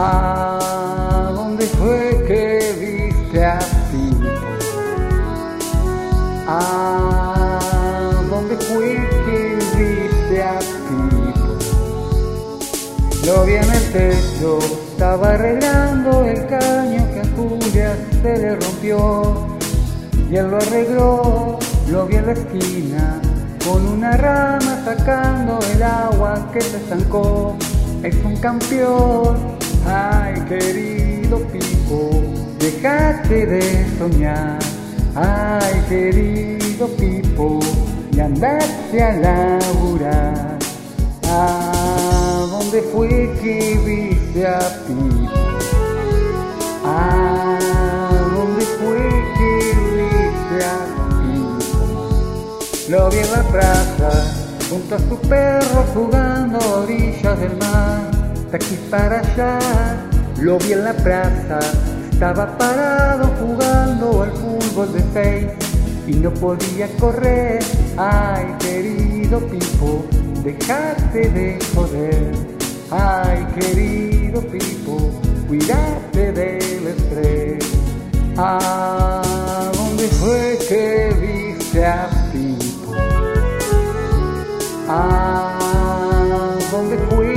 ¿A dónde fue que viste a ti? ¿A dónde fue que viste a ti? Lo vi en el techo, estaba arreglando el caño que a Julia se le rompió. Y él lo arregló, lo vi en la esquina, con una rama sacando el agua que se estancó. Es un campeón ay querido Pipo, déjate de soñar. Ay querido Pipo, y andate a laburar. ¿A dónde fue que viste a Pipo? ¿A dónde fue que viste a Pipo? Lo vi en la plaza, junto a su perro jugando a orillas del mar. De aquí para allá, lo vi en la plaza, estaba parado jugando al fútbol de seis y no podía correr. Ay, querido Pipo, dejate de joder. Ay, querido Pipo, cuídate del estrés. ¿A dónde fue que viste a Pipo? ¿A dónde fue